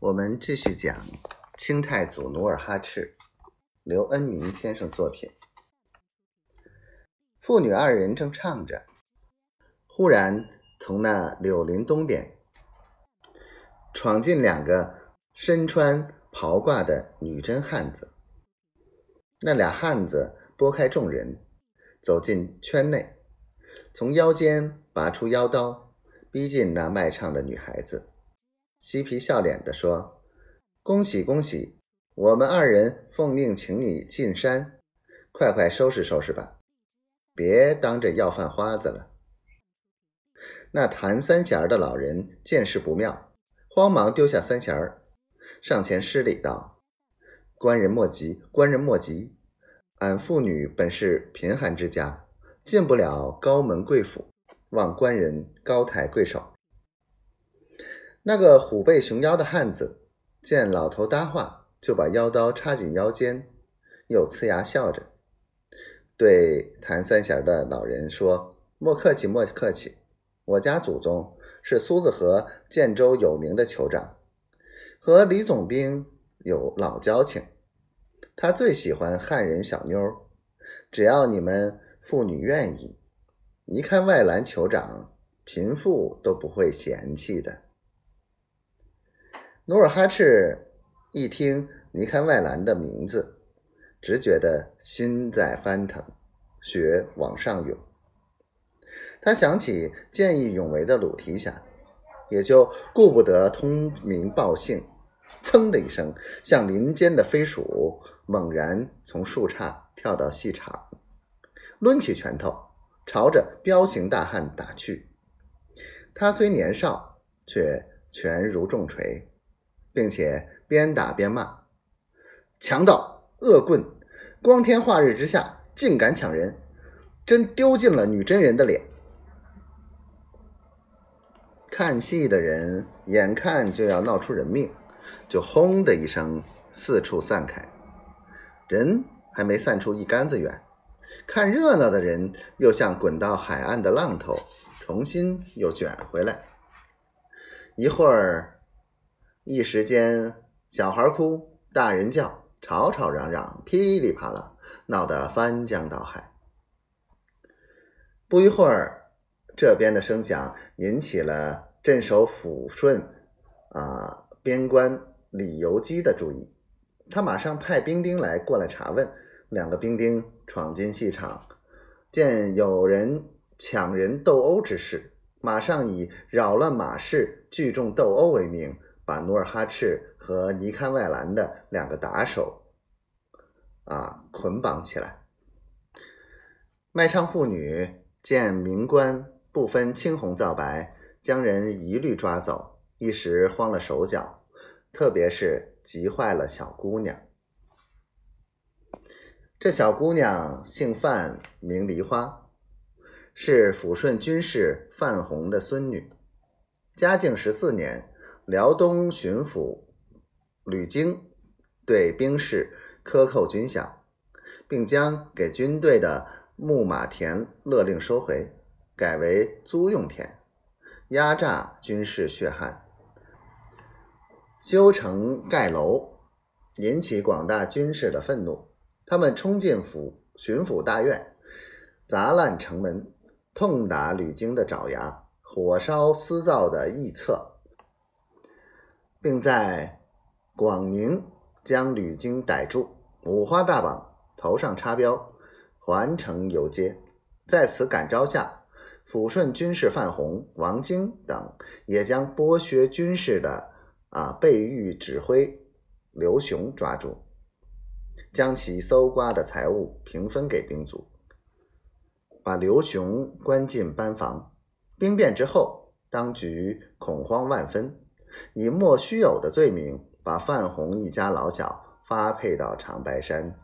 我们继续讲清太祖努尔哈赤，刘恩明先生作品。父女二人正唱着，忽然从那柳林东边闯进两个身穿袍褂的女真汉子。那俩汉子拨开众人，走进圈内，从腰间拔出腰刀，逼近那卖唱的女孩子。嬉皮笑脸地说：“恭喜恭喜！我们二人奉命请你进山，快快收拾收拾吧，别当着要饭花子了。”那弹三弦的老人见势不妙，慌忙丢下三弦儿，上前施礼道：“官人莫急，官人莫急，俺妇女本是贫寒之家，进不了高门贵府，望官人高抬贵手。”那个虎背熊腰的汉子见老头搭话，就把腰刀插进腰间，又呲牙笑着，对弹三弦的老人说：“莫客气，莫客气，我家祖宗是苏子河建州有名的酋长，和李总兵有老交情。他最喜欢汉人小妞，只要你们妇女愿意，一看外兰酋长贫富都不会嫌弃的。”努尔哈赤一听尼堪外兰的名字，只觉得心在翻腾，血往上涌。他想起见义勇为的鲁提辖，也就顾不得通名报姓，噌的一声，像林间的飞鼠，猛然从树杈跳到戏场，抡起拳头朝着彪形大汉打去。他虽年少，却拳如重锤。并且边打边骂：“强盗、恶棍，光天化日之下竟敢抢人，真丢尽了女真人的脸！”看戏的人眼看就要闹出人命，就轰的一声四处散开。人还没散出一竿子远，看热闹的人又像滚到海岸的浪头，重新又卷回来。一会儿。一时间，小孩哭，大人叫，吵吵嚷嚷，噼里啪啦，闹得翻江倒海。不一会儿，这边的声响引起了镇守抚顺啊边关李由基的注意，他马上派兵丁来过来查问。两个兵丁闯进戏场，见有人抢人斗殴之事，马上以扰乱马市、聚众斗殴为名。把努尔哈赤和尼堪外兰的两个打手啊捆绑起来。卖唱妇女见民官不分青红皂白，将人一律抓走，一时慌了手脚，特别是急坏了小姑娘。这小姑娘姓范，名梨花，是抚顺军士范洪的孙女，嘉靖十四年。辽东巡抚吕京对兵士克扣军饷，并将给军队的牧马田勒令收回，改为租用田，压榨军士血汗，修城盖楼，引起广大军士的愤怒。他们冲进府巡抚大院，砸烂城门，痛打吕京的爪牙，火烧私造的驿册。并在广宁将吕京逮住，五花大绑，头上插标，环城游街。在此感召下，抚顺军士范洪、王京等也将剥削军士的啊备御指挥刘雄抓住，将其搜刮的财物平分给兵卒，把刘雄关进班房。兵变之后，当局恐慌万分。以莫须有的罪名，把范红一家老小发配到长白山。